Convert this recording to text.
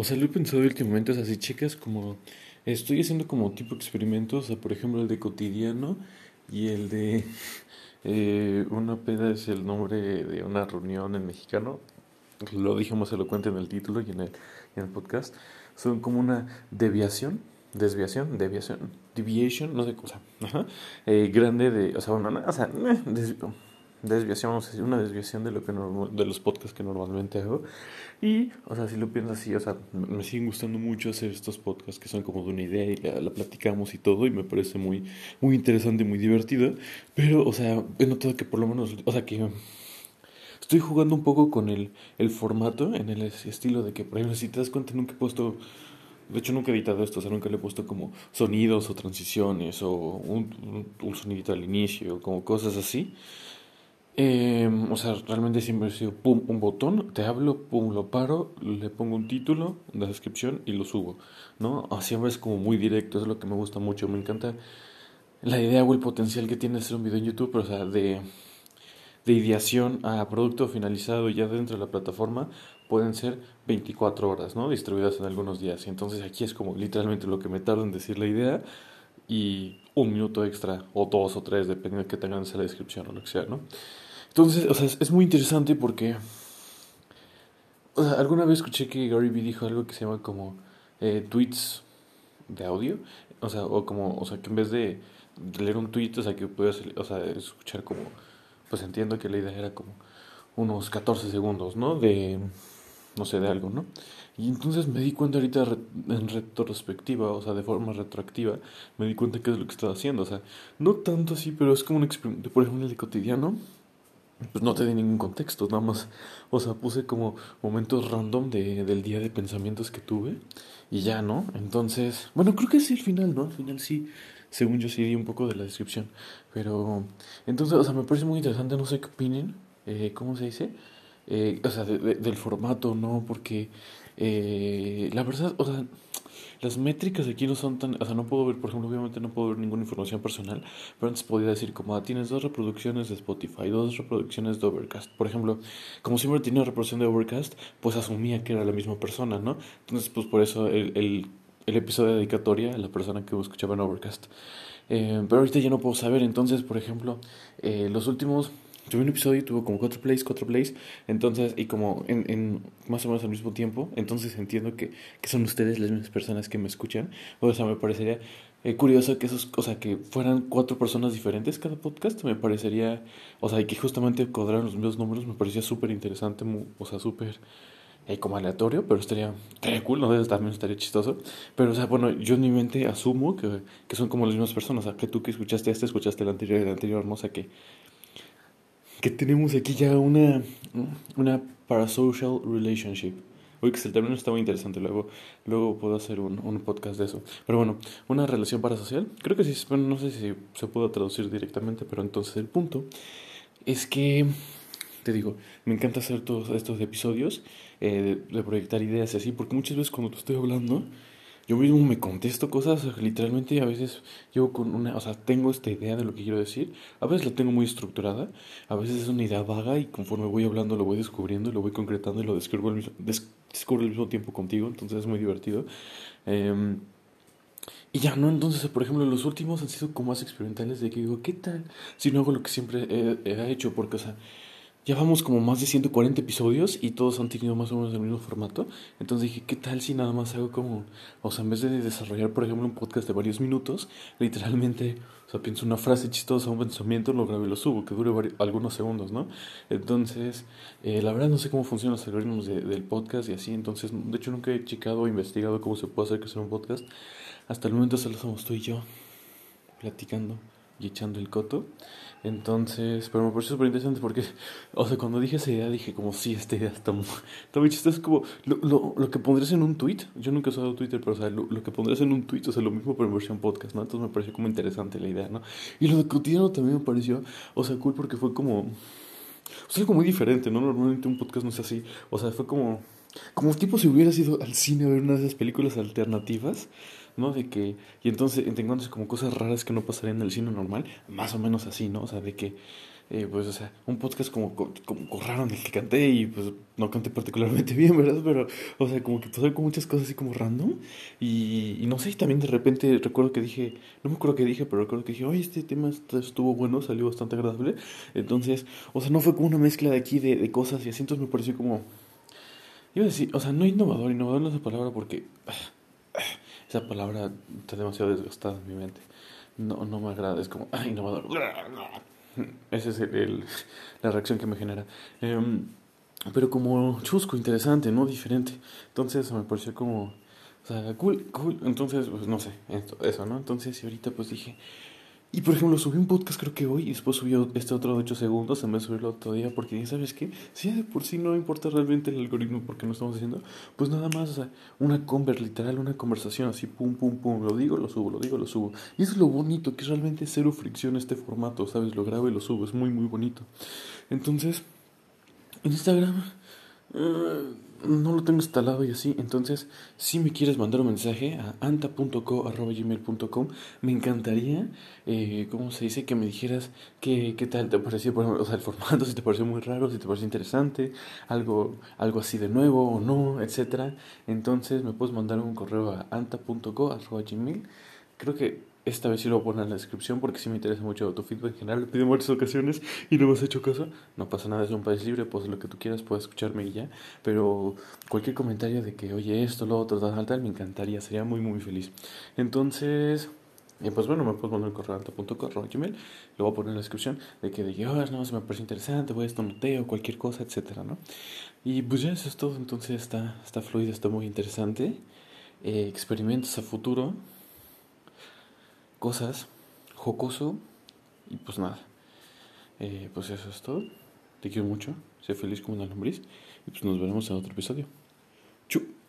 O sea, lo he pensado últimamente, o sea, si checas como, estoy haciendo como tipo experimentos, o sea, por ejemplo, el de cotidiano y el de eh, una peda es el nombre de una reunión en mexicano, lo dije más elocuente en el título y en el, en el podcast, son como una deviación, desviación, deviación, deviation, no sé cosa, ajá, eh, grande de, o sea, bueno, o sea, desviación, una desviación de lo que de los podcasts que normalmente hago. Y, o sea, si lo pienso así, o sea, me siguen gustando mucho hacer estos podcasts que son como de una idea y la, platicamos y todo, y me parece muy, muy interesante y muy divertida. Pero, o sea, he notado que por lo menos, o sea, que estoy jugando un poco con el, el formato, en el estilo de que, por ejemplo, si te das cuenta, nunca he puesto. De hecho, nunca he editado esto, o sea, nunca le he puesto como sonidos o transiciones o un, un, un sonidito al inicio, como cosas así. Eh, o sea, realmente siempre ha sido pum, un botón, te hablo, pum, lo paro, le pongo un título, la descripción y lo subo, ¿no? Siempre es como muy directo, es lo que me gusta mucho, me encanta la idea o el potencial que tiene hacer un video en YouTube, pero o sea, de, de ideación a producto finalizado ya dentro de la plataforma pueden ser 24 horas, ¿no? Distribuidas en algunos días. Y entonces aquí es como literalmente lo que me tarda en decir la idea y un minuto extra o dos o tres, dependiendo de que tengan esa descripción o lo que sea, ¿no? Entonces, o sea, es, muy interesante porque, o sea, alguna vez escuché que Gary Vee dijo algo que se llama como eh, tweets de audio, o sea, o como, o sea, que en vez de leer un tweet, o sea, que puedas, o sea, escuchar como, pues entiendo que la idea era como unos 14 segundos, ¿no? De, no sé, de algo, ¿no? Y entonces me di cuenta ahorita en retrospectiva, o sea, de forma retroactiva, me di cuenta que es lo que estaba haciendo, o sea, no tanto así, pero es como un experimento, por ejemplo, el de cotidiano, pues no te di ningún contexto, nada más, o sea, puse como momentos random de, del día de pensamientos que tuve y ya, ¿no? Entonces, bueno, creo que sí al final, ¿no? Al final sí, según yo sí di un poco de la descripción, pero entonces, o sea, me parece muy interesante, no sé qué opinen, eh, ¿cómo se dice? Eh, o sea, del formato, ¿no? Porque eh, la verdad, o sea, las métricas aquí no son tan, o sea, no puedo ver, por ejemplo, obviamente no puedo ver ninguna información personal, pero antes podía decir como, ah, tienes dos reproducciones de Spotify, dos reproducciones de Overcast. Por ejemplo, como siempre tenía reproducción de Overcast, pues asumía que era la misma persona, ¿no? Entonces, pues por eso el, el, episodio de dedicatoria la persona que escuchaba en Overcast. Eh, pero ahorita ya no puedo saber, entonces, por ejemplo, los últimos tuve un episodio y tuvo como cuatro plays, cuatro plays, entonces, y como en, en más o menos al mismo tiempo, entonces entiendo que, que son ustedes las mismas personas que me escuchan, o sea, me parecería eh, curioso que esos, o sea, que fueran cuatro personas diferentes cada podcast, me parecería, o sea, que justamente cuadraran los mismos números, me parecía súper interesante, o sea, súper... Eh, como aleatorio, pero estaría, estaría cool, ¿no? También estaría chistoso. Pero, o sea, bueno, yo en mi mente asumo que, que son como las mismas personas. O sea, que tú que escuchaste este, escuchaste el anterior el anterior, ¿no? O sea, que, que tenemos aquí ya una, una parasocial relationship. Uy, que el término está muy interesante, luego, luego puedo hacer un, un podcast de eso. Pero bueno, una relación parasocial, creo que sí, bueno, no sé si se puede traducir directamente, pero entonces el punto es que, te digo, me encanta hacer todos estos episodios, eh, de, de, proyectar ideas y así, porque muchas veces cuando te estoy hablando, yo mismo me contesto cosas, literalmente a veces yo con una, o sea, tengo esta idea de lo que quiero decir, a veces la tengo muy estructurada, a veces es una idea vaga y conforme voy hablando lo voy descubriendo, lo voy concretando y lo descubro al mismo, descubro al mismo tiempo contigo, entonces es muy divertido. Eh, y ya, ¿no? Entonces, por ejemplo, los últimos han sido como más experimentales de que digo, ¿qué tal si no hago lo que siempre he, he hecho? Porque, o sea, ya vamos como más de 140 episodios y todos han tenido más o menos el mismo formato. Entonces dije, ¿qué tal si nada más hago como, o sea, en vez de desarrollar, por ejemplo, un podcast de varios minutos, literalmente, o sea, pienso una frase chistosa, un pensamiento, lo grabo y lo subo, que dure algunos segundos, ¿no? Entonces, eh, la verdad no sé cómo funcionan los algoritmos de, del podcast y así, entonces, de hecho nunca he checado o investigado cómo se puede hacer que sea un podcast. Hasta el momento solo somos tú y yo platicando y echando el coto. Entonces, pero me pareció súper interesante porque, o sea, cuando dije esa idea, dije como, sí, esta idea está muy, está muy chistosa. Es como lo, lo, lo, que pondrías en un tweet. Yo nunca he usado Twitter, pero, o sea, lo, lo, que pondrías en un tweet, o sea, lo mismo pero en versión podcast, ¿no? Entonces me pareció como interesante la idea, ¿no? Y lo de cotidiano también me pareció, o sea, cool porque fue como, o sea, algo muy diferente, ¿no? Normalmente un podcast no es así. O sea, fue como, como tipo si hubieras ido al cine a ver una de esas películas alternativas. ¿No? De que, y entonces te encuentras como cosas raras que no pasarían en el cine normal, más o menos así, ¿no? O sea, de que eh, pues, o sea, un podcast como, como, raro en el que canté y pues no canté particularmente bien, ¿verdad? Pero, o sea, como que pasó con muchas cosas así como random y, y no sé, también de repente recuerdo que dije, no me acuerdo qué dije, pero recuerdo que dije, oye, este tema estuvo bueno, salió bastante agradable. Entonces, o sea, no fue como una mezcla de aquí de, de cosas y así, entonces me pareció como, iba a decir, o sea, no innovador, innovador no es la palabra porque esa palabra está demasiado desgastada en mi mente. No, no me agrada, es como, ah, innovador. Esa es el, la reacción que me genera. Em, pero como chusco, interesante, ¿no? Diferente. Entonces me pareció como, o sea, cool, cool. Entonces, pues no sé, eso, ¿no? Entonces, y ahorita pues dije, y por ejemplo, subí un podcast creo que hoy y después subió este otro de 8 segundos, en vez de subirlo otro día, porque dije, ¿sabes qué? Si de por sí no importa realmente el algoritmo porque no estamos haciendo, pues nada más, o sea, una conver, literal, una conversación así, pum, pum, pum, lo digo, lo subo, lo digo, lo subo. Y es lo bonito, que es realmente cero fricción este formato, ¿sabes? Lo grabo y lo subo, es muy, muy bonito. Entonces, en Instagram... Uh, no lo tengo instalado y así. Entonces, si me quieres mandar un mensaje a anta.co.gmail.com, me encantaría, eh, ¿cómo se dice? Que me dijeras qué, qué tal te pareció, por ejemplo, el formato, si te pareció muy raro, si te pareció interesante, algo, algo así de nuevo o no, etcétera. Entonces, me puedes mandar un correo a anta.co.gmail. Creo que esta vez sí lo voy a poner en la descripción porque sí me interesa mucho tu feedback en general. Lo pido en muchas ocasiones y no me has hecho caso. No pasa nada, es un país libre, pues lo que tú quieras, puedes escucharme y ya. Pero cualquier comentario de que, oye, esto, lo otro, tal, tal, me encantaría, sería muy, muy feliz. Entonces, eh, pues bueno, me puedes poner el correo gmail, lo voy a poner en la descripción de que, de oh, no, se me parece interesante, voy a esto, noteo, cualquier cosa, etcétera, ¿no? Y pues ya eso es todo, entonces está, está fluido, está muy interesante. Eh, experimentos a futuro cosas, jocoso y pues nada. Eh, pues eso es todo. Te quiero mucho. Sé feliz como una lombriz. Y pues nos veremos en otro episodio. Chu.